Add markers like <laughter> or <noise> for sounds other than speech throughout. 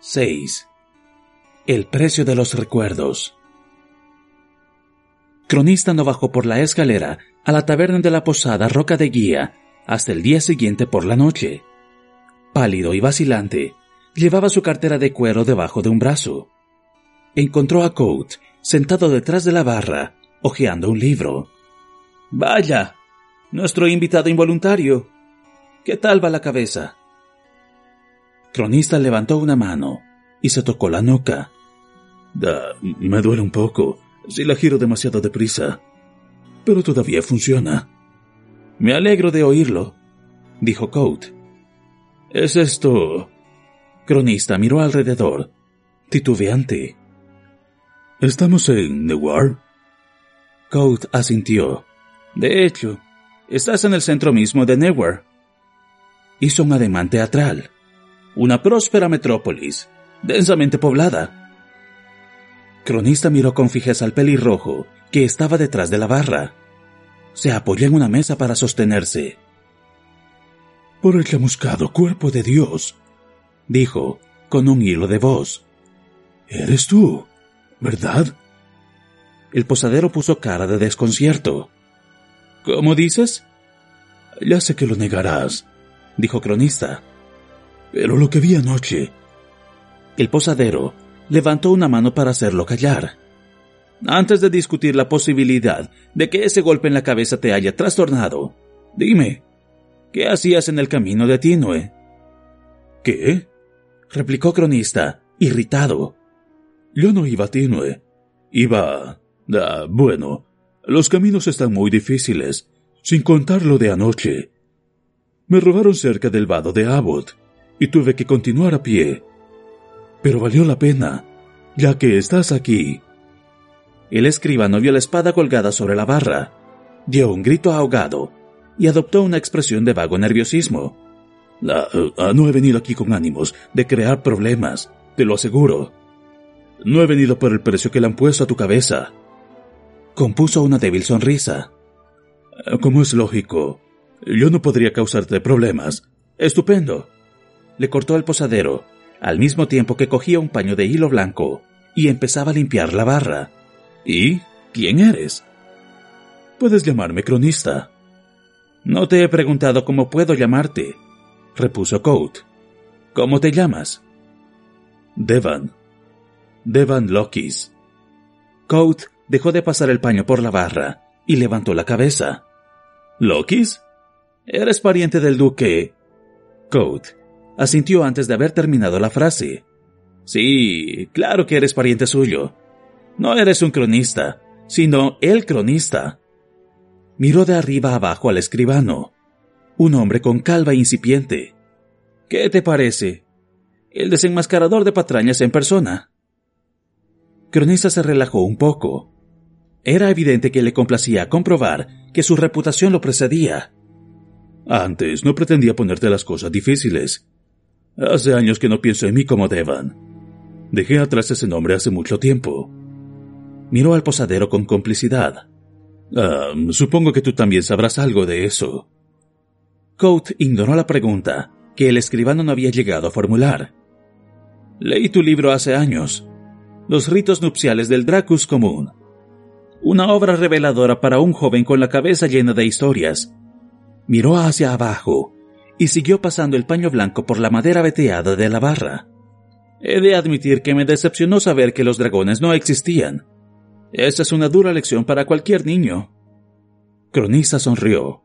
6. El precio de los recuerdos. Cronista no bajó por la escalera a la taberna de la posada Roca de Guía hasta el día siguiente por la noche. Pálido y vacilante, llevaba su cartera de cuero debajo de un brazo. Encontró a Coat sentado detrás de la barra, hojeando un libro. Vaya, nuestro invitado involuntario. ¿Qué tal va la cabeza? Cronista levantó una mano y se tocó la nuca. me duele un poco si la giro demasiado deprisa, pero todavía funciona. Me alegro de oírlo, dijo Coat. ¿Es esto? Cronista miró alrededor, titubeante. ¿Estamos en Newar? Coat asintió. De hecho, estás en el centro mismo de Newar. Hizo un ademán teatral una próspera metrópolis, densamente poblada. Cronista miró con fijeza al pelirrojo, que estaba detrás de la barra. Se apoyó en una mesa para sostenerse. Por el chamuscado cuerpo de Dios, dijo, con un hilo de voz. Eres tú, ¿verdad? El posadero puso cara de desconcierto. ¿Cómo dices? Ya sé que lo negarás, dijo Cronista. Pero lo que vi anoche. El posadero levantó una mano para hacerlo callar. Antes de discutir la posibilidad de que ese golpe en la cabeza te haya trastornado, dime, ¿qué hacías en el camino de Tinue? ¿Qué? replicó Cronista, irritado. Yo no iba a Tinue. Iba... Ah, bueno, los caminos están muy difíciles, sin contar lo de anoche. Me robaron cerca del vado de Abbott y tuve que continuar a pie. Pero valió la pena, ya que estás aquí. El escribano vio la espada colgada sobre la barra, dio un grito ahogado y adoptó una expresión de vago nerviosismo. Ah, no he venido aquí con ánimos de crear problemas, te lo aseguro. No he venido por el precio que le han puesto a tu cabeza. Compuso una débil sonrisa. Como es lógico, yo no podría causarte problemas. Estupendo le cortó el posadero, al mismo tiempo que cogía un paño de hilo blanco y empezaba a limpiar la barra. ¿Y quién eres? Puedes llamarme cronista. No te he preguntado cómo puedo llamarte, repuso Coat. ¿Cómo te llamas? Devan. Devan Lokis. Coat dejó de pasar el paño por la barra y levantó la cabeza. ¿Lokis? ¿Eres pariente del duque? Coat asintió antes de haber terminado la frase. Sí, claro que eres pariente suyo. No eres un cronista, sino el cronista. Miró de arriba abajo al escribano, un hombre con calva incipiente. ¿Qué te parece? El desenmascarador de patrañas en persona. Cronista se relajó un poco. Era evidente que le complacía comprobar que su reputación lo precedía. Antes no pretendía ponerte las cosas difíciles, Hace años que no pienso en mí como Devan. Dejé atrás ese nombre hace mucho tiempo. Miró al posadero con complicidad. Ah, supongo que tú también sabrás algo de eso. Coat ignoró la pregunta que el escribano no había llegado a formular. Leí tu libro hace años. Los ritos nupciales del Dracus común. Una obra reveladora para un joven con la cabeza llena de historias. Miró hacia abajo y siguió pasando el paño blanco por la madera veteada de la barra. He de admitir que me decepcionó saber que los dragones no existían. Esa es una dura lección para cualquier niño. Cronista sonrió.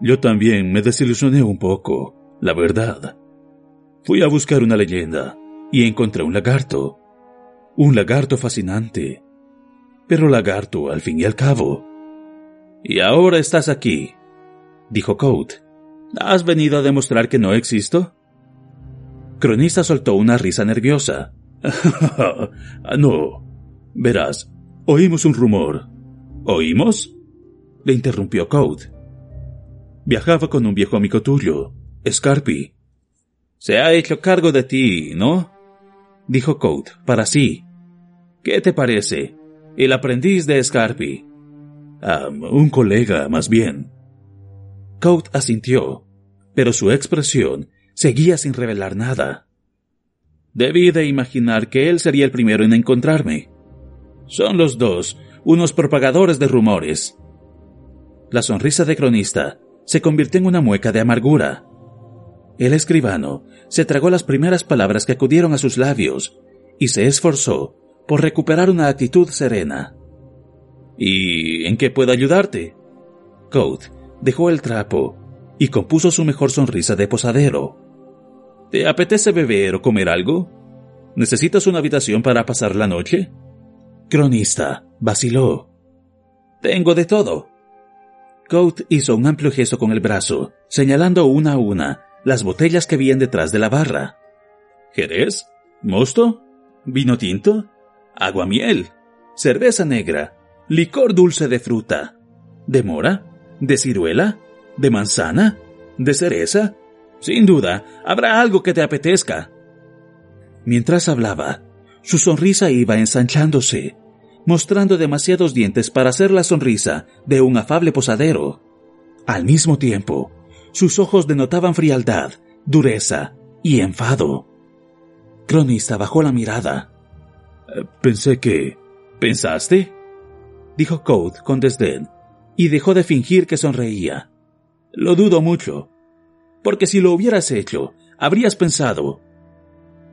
Yo también me desilusioné un poco, la verdad. Fui a buscar una leyenda y encontré un lagarto. Un lagarto fascinante. Pero lagarto al fin y al cabo. Y ahora estás aquí, dijo Coat. ¿Has venido a demostrar que no existo? Cronista soltó una risa nerviosa. <laughs> no. Verás, oímos un rumor. ¿Oímos? Le interrumpió Code. Viajaba con un viejo amigo tuyo, Scarpi. Se ha hecho cargo de ti, ¿no? Dijo Code, para sí. ¿Qué te parece? El aprendiz de Scarpi. un colega, más bien. Coat asintió, pero su expresión seguía sin revelar nada. Debí de imaginar que él sería el primero en encontrarme. Son los dos unos propagadores de rumores. La sonrisa de cronista se convirtió en una mueca de amargura. El escribano se tragó las primeras palabras que acudieron a sus labios y se esforzó por recuperar una actitud serena. ¿Y en qué puedo ayudarte? Code dejó el trapo y compuso su mejor sonrisa de posadero. ¿Te apetece beber o comer algo? ¿Necesitas una habitación para pasar la noche? Cronista vaciló. Tengo de todo. Code hizo un amplio gesto con el brazo, señalando una a una las botellas que habían detrás de la barra. ¿Jerez? ¿Mosto? ¿Vino tinto? ¿Agua miel? ¿Cerveza negra? ¿Licor dulce de fruta? ¿De mora? ¿De ciruela? ¿De manzana? ¿De cereza? Sin duda, habrá algo que te apetezca. Mientras hablaba, su sonrisa iba ensanchándose, mostrando demasiados dientes para hacer la sonrisa de un afable posadero. Al mismo tiempo, sus ojos denotaban frialdad, dureza y enfado. Cronista bajó la mirada. Eh, pensé que... ¿Pensaste? dijo Code con desdén, y dejó de fingir que sonreía. Lo dudo mucho, porque si lo hubieras hecho, habrías pensado,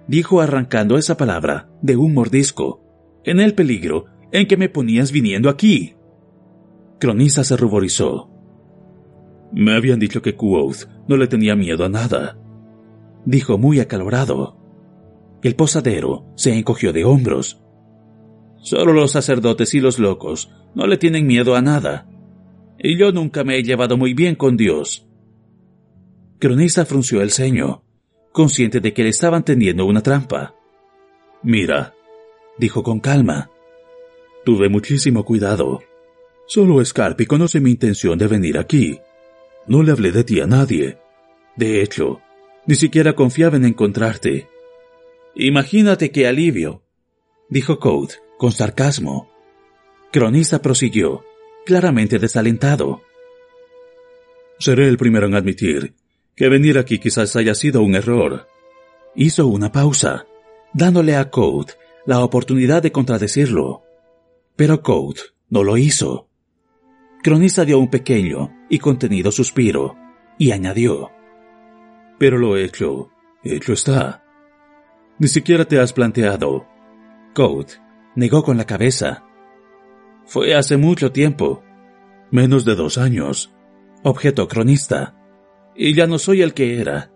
dijo arrancando esa palabra de un mordisco, en el peligro en que me ponías viniendo aquí. Cronista se ruborizó. Me habían dicho que Quoth no le tenía miedo a nada, dijo muy acalorado. El posadero se encogió de hombros. Solo los sacerdotes y los locos no le tienen miedo a nada. Y yo nunca me he llevado muy bien con Dios. Cronista frunció el ceño, consciente de que le estaban tendiendo una trampa. Mira, dijo con calma. Tuve muchísimo cuidado. Solo Scarpi conoce mi intención de venir aquí. No le hablé de ti a nadie. De hecho, ni siquiera confiaba en encontrarte. Imagínate qué alivio, dijo Code con sarcasmo. Cronista prosiguió, claramente desalentado. Seré el primero en admitir que venir aquí quizás haya sido un error. Hizo una pausa, dándole a Code la oportunidad de contradecirlo. Pero Code no lo hizo. Cronista dio un pequeño y contenido suspiro y añadió. Pero lo hecho, hecho está. Ni siquiera te has planteado. Code negó con la cabeza. Fue hace mucho tiempo. Menos de dos años. Objetó cronista. Y ya no soy el que era.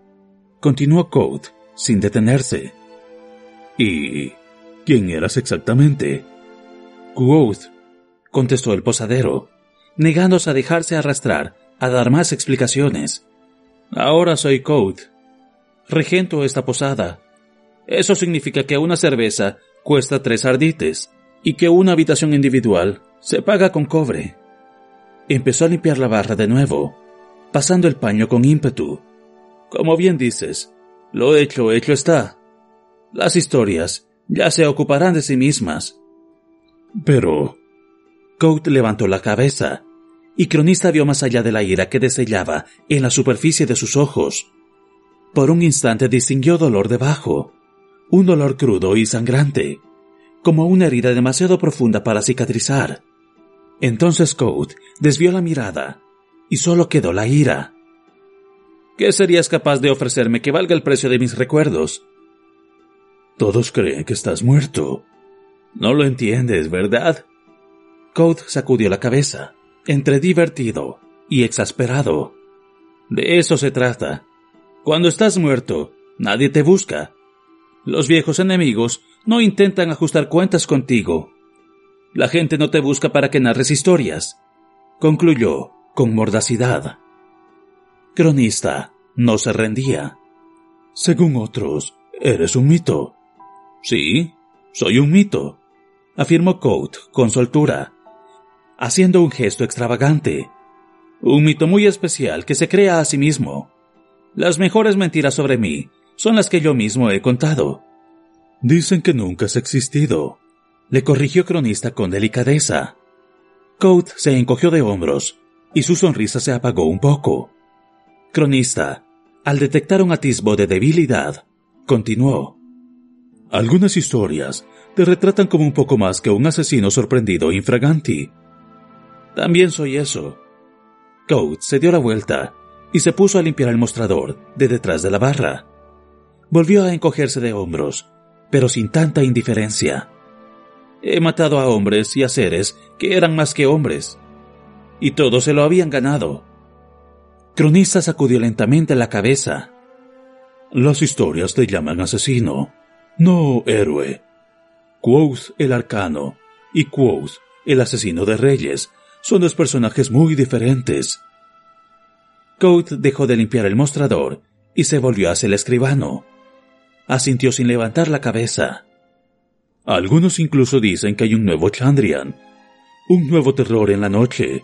Continuó Code, sin detenerse. ¿Y quién eras exactamente? Quoth, contestó el posadero, negándose a dejarse arrastrar a dar más explicaciones. Ahora soy Code. Regento esta posada. Eso significa que una cerveza cuesta tres ardites y que una habitación individual se paga con cobre. Empezó a limpiar la barra de nuevo, pasando el paño con ímpetu. Como bien dices, lo hecho, hecho está. Las historias ya se ocuparán de sí mismas. Pero... Coat levantó la cabeza, y Cronista vio más allá de la ira que desellaba en la superficie de sus ojos. Por un instante distinguió dolor debajo, un dolor crudo y sangrante, como una herida demasiado profunda para cicatrizar. Entonces Coat desvió la mirada y solo quedó la ira. ¿Qué serías capaz de ofrecerme que valga el precio de mis recuerdos? Todos creen que estás muerto. No lo entiendes, ¿verdad? Code sacudió la cabeza, entre divertido y exasperado. De eso se trata. Cuando estás muerto, nadie te busca. Los viejos enemigos no intentan ajustar cuentas contigo. La gente no te busca para que narres historias. Concluyó con mordacidad. Cronista no se rendía. Según otros, eres un mito. Sí, soy un mito, afirmó Coat con soltura, haciendo un gesto extravagante. Un mito muy especial que se crea a sí mismo. Las mejores mentiras sobre mí son las que yo mismo he contado. Dicen que nunca has existido, le corrigió Cronista con delicadeza. Coat se encogió de hombros y su sonrisa se apagó un poco. Cronista, al detectar un atisbo de debilidad, continuó. Algunas historias te retratan como un poco más que un asesino sorprendido infraganti. También soy eso. Code se dio la vuelta y se puso a limpiar el mostrador de detrás de la barra. Volvió a encogerse de hombros, pero sin tanta indiferencia. He matado a hombres y a seres que eran más que hombres, y todos se lo habían ganado. Cronista sacudió lentamente la cabeza. Las historias te llaman asesino, no héroe. Quoth el arcano y Quoth el asesino de reyes son dos personajes muy diferentes. Quoth dejó de limpiar el mostrador y se volvió hacia el escribano. Asintió sin levantar la cabeza. Algunos incluso dicen que hay un nuevo Chandrian, un nuevo terror en la noche.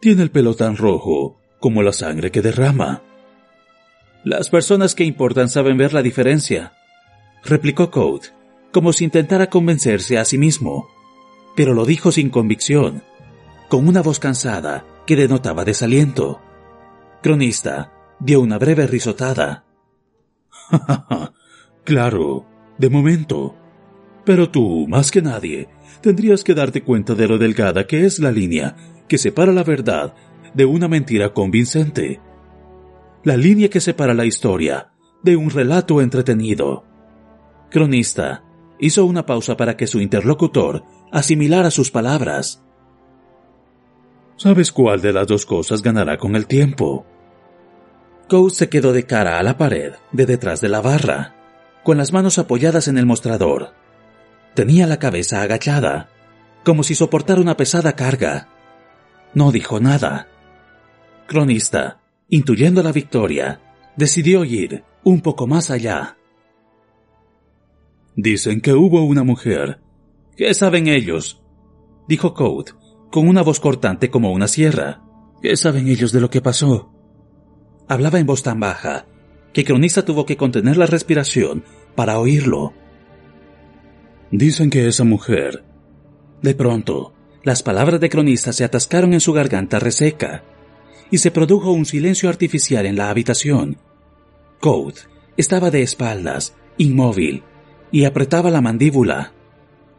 Tiene el pelo tan rojo como la sangre que derrama. Las personas que importan saben ver la diferencia, replicó Code, como si intentara convencerse a sí mismo, pero lo dijo sin convicción, con una voz cansada que denotaba desaliento. Cronista dio una breve risotada. <laughs> claro, de momento. Pero tú, más que nadie, tendrías que darte cuenta de lo delgada que es la línea que separa la verdad de una mentira convincente la línea que separa la historia de un relato entretenido. Cronista hizo una pausa para que su interlocutor asimilara sus palabras. ¿Sabes cuál de las dos cosas ganará con el tiempo? Coase se quedó de cara a la pared de detrás de la barra, con las manos apoyadas en el mostrador. Tenía la cabeza agachada, como si soportara una pesada carga. No dijo nada. Cronista intuyendo la victoria, decidió ir un poco más allá. Dicen que hubo una mujer. ¿Qué saben ellos? dijo Code, con una voz cortante como una sierra. ¿Qué saben ellos de lo que pasó? Hablaba en voz tan baja que Cronista tuvo que contener la respiración para oírlo. Dicen que esa mujer. De pronto, las palabras de Cronista se atascaron en su garganta reseca y se produjo un silencio artificial en la habitación. Code estaba de espaldas, inmóvil, y apretaba la mandíbula.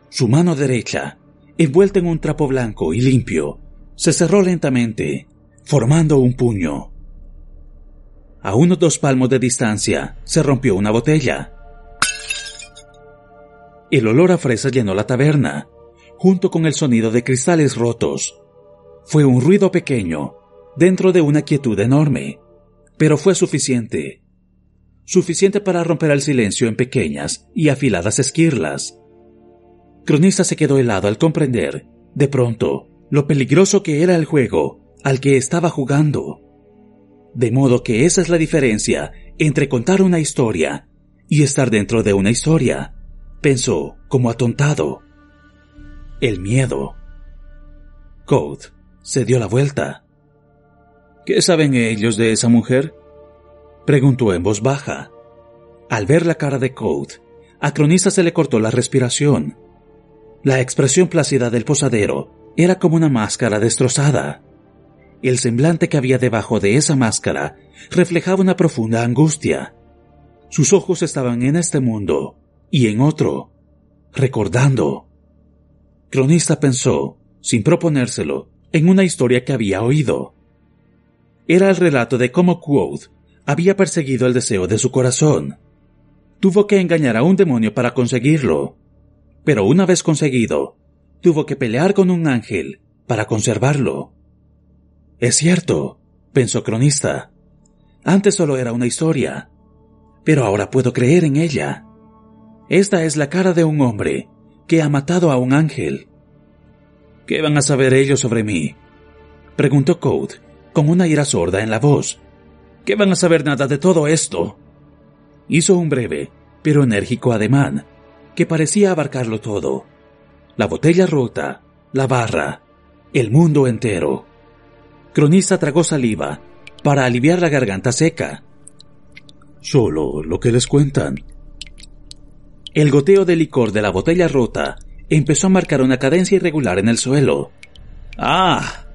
Su mano derecha, envuelta en un trapo blanco y limpio, se cerró lentamente, formando un puño. A unos dos palmos de distancia se rompió una botella. El olor a fresa llenó la taberna, junto con el sonido de cristales rotos. Fue un ruido pequeño, dentro de una quietud enorme, pero fue suficiente. Suficiente para romper el silencio en pequeñas y afiladas esquirlas. Cronista se quedó helado al comprender, de pronto, lo peligroso que era el juego al que estaba jugando. De modo que esa es la diferencia entre contar una historia y estar dentro de una historia, pensó como atontado. El miedo. Code se dio la vuelta. ¿Qué saben ellos de esa mujer? Preguntó en voz baja. Al ver la cara de Code, a Cronista se le cortó la respiración. La expresión plácida del posadero era como una máscara destrozada. El semblante que había debajo de esa máscara reflejaba una profunda angustia. Sus ojos estaban en este mundo y en otro, recordando. Cronista pensó, sin proponérselo, en una historia que había oído era el relato de cómo Quoth había perseguido el deseo de su corazón. Tuvo que engañar a un demonio para conseguirlo, pero una vez conseguido, tuvo que pelear con un ángel para conservarlo. Es cierto, pensó Cronista. Antes solo era una historia, pero ahora puedo creer en ella. Esta es la cara de un hombre que ha matado a un ángel. ¿Qué van a saber ellos sobre mí? preguntó Code con una ira sorda en la voz. ¿Qué van a saber nada de todo esto? Hizo un breve, pero enérgico ademán, que parecía abarcarlo todo. La botella rota, la barra, el mundo entero. Cronista tragó saliva para aliviar la garganta seca. Solo lo que les cuentan. El goteo de licor de la botella rota empezó a marcar una cadencia irregular en el suelo. ¡Ah!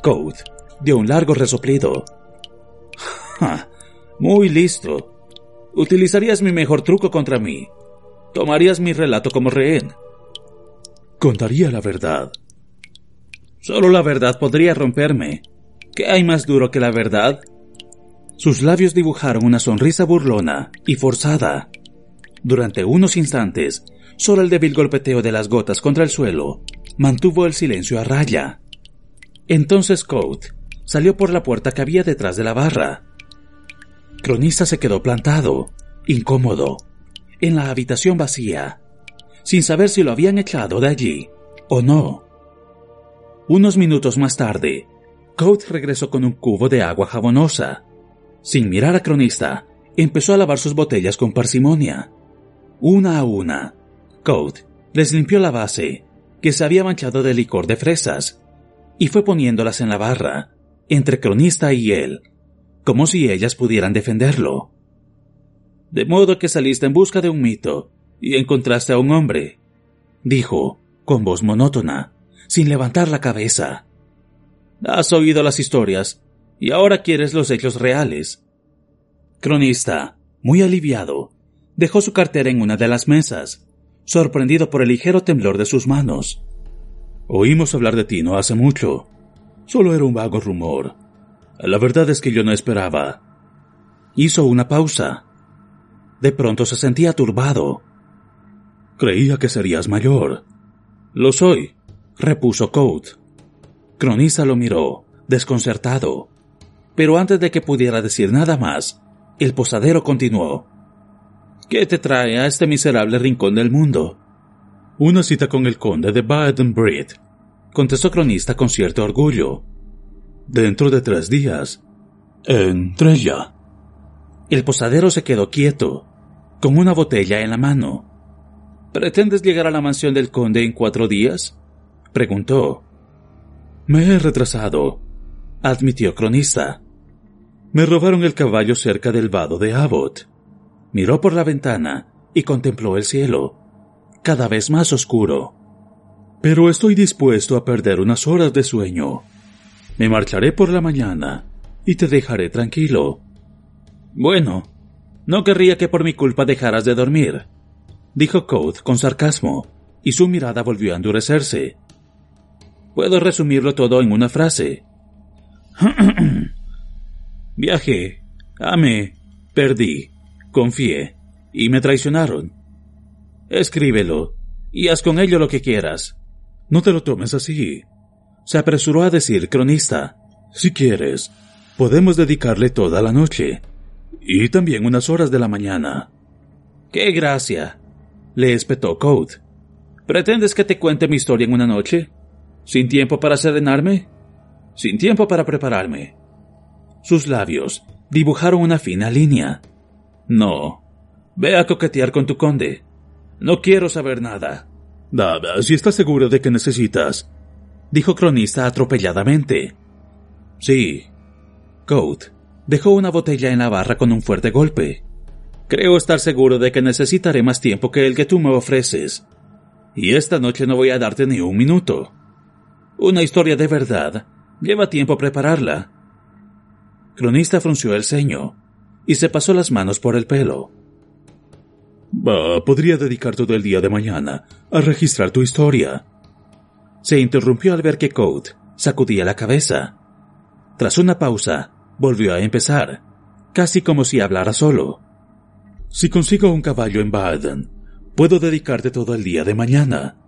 Code dio un largo resoplido. <laughs> muy listo. Utilizarías mi mejor truco contra mí. Tomarías mi relato como rehén. Contaría la verdad. Solo la verdad podría romperme. ¿Qué hay más duro que la verdad? Sus labios dibujaron una sonrisa burlona y forzada. Durante unos instantes, solo el débil golpeteo de las gotas contra el suelo mantuvo el silencio a raya. Entonces Coat salió por la puerta que había detrás de la barra. Cronista se quedó plantado, incómodo, en la habitación vacía, sin saber si lo habían echado de allí o no. Unos minutos más tarde, Coat regresó con un cubo de agua jabonosa. Sin mirar a Cronista, empezó a lavar sus botellas con parsimonia. Una a una, Coat les limpió la base, que se había manchado de licor de fresas, y fue poniéndolas en la barra, entre Cronista y él, como si ellas pudieran defenderlo. De modo que saliste en busca de un mito y encontraste a un hombre, dijo, con voz monótona, sin levantar la cabeza. Has oído las historias y ahora quieres los hechos reales. Cronista, muy aliviado, dejó su cartera en una de las mesas, sorprendido por el ligero temblor de sus manos. Oímos hablar de ti no hace mucho. Solo era un vago rumor. La verdad es que yo no esperaba. Hizo una pausa. De pronto se sentía turbado. Creía que serías mayor. Lo soy, repuso Coat. Cronista lo miró, desconcertado. Pero antes de que pudiera decir nada más, el posadero continuó. ¿Qué te trae a este miserable rincón del mundo? Una cita con el conde de baden contestó Cronista con cierto orgullo. Dentro de tres días. Entre ya. El posadero se quedó quieto, con una botella en la mano. ¿Pretendes llegar a la mansión del conde en cuatro días? preguntó. Me he retrasado, admitió Cronista. Me robaron el caballo cerca del vado de Abbott. Miró por la ventana y contempló el cielo, cada vez más oscuro. Pero estoy dispuesto a perder unas horas de sueño. Me marcharé por la mañana y te dejaré tranquilo. Bueno, no querría que por mi culpa dejaras de dormir, dijo Code con sarcasmo, y su mirada volvió a endurecerse. Puedo resumirlo todo en una frase. <clears throat> Viajé, amé, perdí, confié, y me traicionaron. Escríbelo, y haz con ello lo que quieras. No te lo tomes así. Se apresuró a decir cronista. Si quieres, podemos dedicarle toda la noche y también unas horas de la mañana. ¡Qué gracia! le espetó Code. ¿Pretendes que te cuente mi historia en una noche? ¿Sin tiempo para serenarme? Sin tiempo para prepararme. Sus labios dibujaron una fina línea. No. Ve a coquetear con tu conde. No quiero saber nada. Nada, si estás seguro de que necesitas. Dijo Cronista atropelladamente. Sí. Code Dejó una botella en la barra con un fuerte golpe. Creo estar seguro de que necesitaré más tiempo que el que tú me ofreces. Y esta noche no voy a darte ni un minuto. Una historia de verdad lleva tiempo prepararla. Cronista frunció el ceño y se pasó las manos por el pelo. podría dedicar todo el día de mañana a registrar tu historia. Se interrumpió al ver que Code sacudía la cabeza. Tras una pausa, volvió a empezar, casi como si hablara solo. Si consigo un caballo en Baden, puedo dedicarte todo el día de mañana,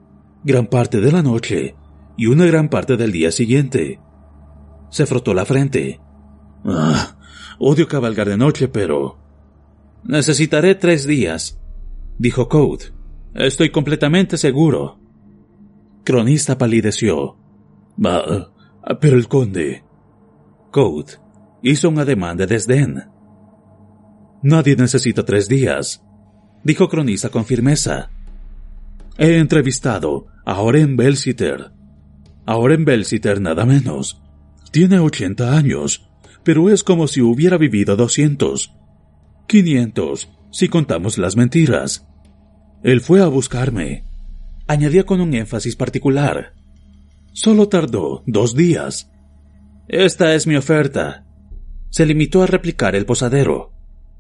gran parte de la noche y una gran parte del día siguiente. Se frotó la frente. Ah, odio cabalgar de noche, pero... Necesitaré tres días, dijo Code. Estoy completamente seguro. Cronista palideció. Ah, pero el conde. Code hizo un ademán de desdén. Nadie necesita tres días, dijo Cronista con firmeza. He entrevistado a Oren Belsiter. A Oren Belsiter nada menos. Tiene ochenta años, pero es como si hubiera vivido doscientos. Quinientos, si contamos las mentiras. Él fue a buscarme. Añadió con un énfasis particular. Solo tardó dos días. Esta es mi oferta, se limitó a replicar el posadero.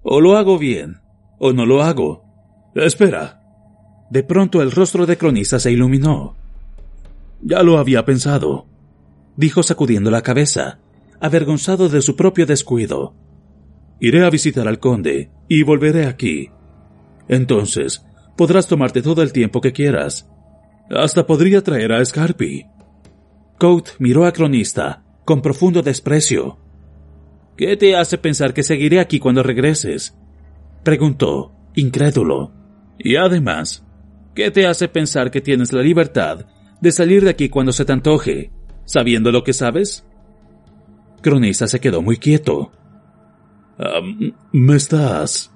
O lo hago bien, o no lo hago. Espera, De pronto el rostro de Cronista se iluminó. Ya lo había pensado, dijo sacudiendo la cabeza, avergonzado de su propio descuido. Iré a visitar al conde y volveré aquí. Entonces, podrás tomarte todo el tiempo que quieras. Hasta podría traer a Scarpi. Coat miró a Cronista con profundo desprecio. ¿Qué te hace pensar que seguiré aquí cuando regreses? preguntó, incrédulo. Y además, ¿Qué te hace pensar que tienes la libertad de salir de aquí cuando se te antoje, sabiendo lo que sabes? Cronista se quedó muy quieto. me estás.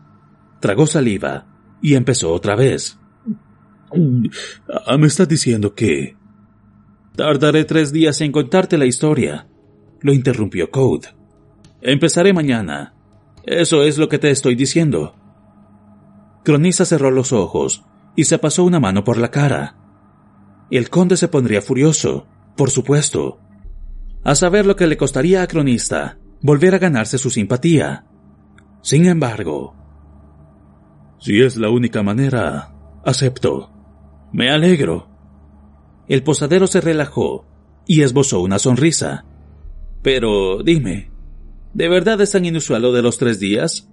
Tragó saliva y empezó otra vez. me estás diciendo que. Tardaré tres días en contarte la historia, lo interrumpió Code. Empezaré mañana. Eso es lo que te estoy diciendo. Cronista cerró los ojos y se pasó una mano por la cara. El conde se pondría furioso, por supuesto, a saber lo que le costaría a Cronista volver a ganarse su simpatía. Sin embargo, si es la única manera, acepto. Me alegro. El posadero se relajó y esbozó una sonrisa. Pero dime, ¿de verdad es tan inusual lo de los tres días?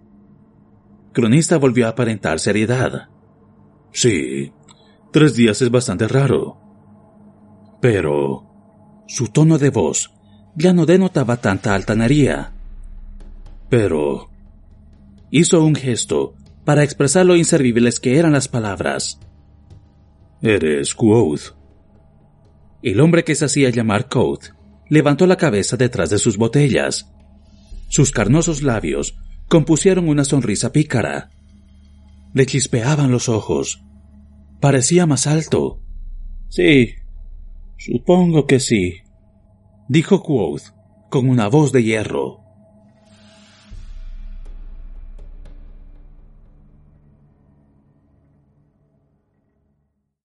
Cronista volvió a aparentar seriedad. Sí, tres días es bastante raro. Pero su tono de voz ya no denotaba tanta altanería. Pero hizo un gesto para expresar lo inservibles que eran las palabras. Eres Quoth. El hombre que se hacía llamar Quoth levantó la cabeza detrás de sus botellas. Sus carnosos labios compusieron una sonrisa pícara. Le chispeaban los ojos. Parecía más alto. Sí, supongo que sí, dijo Quoth con una voz de hierro.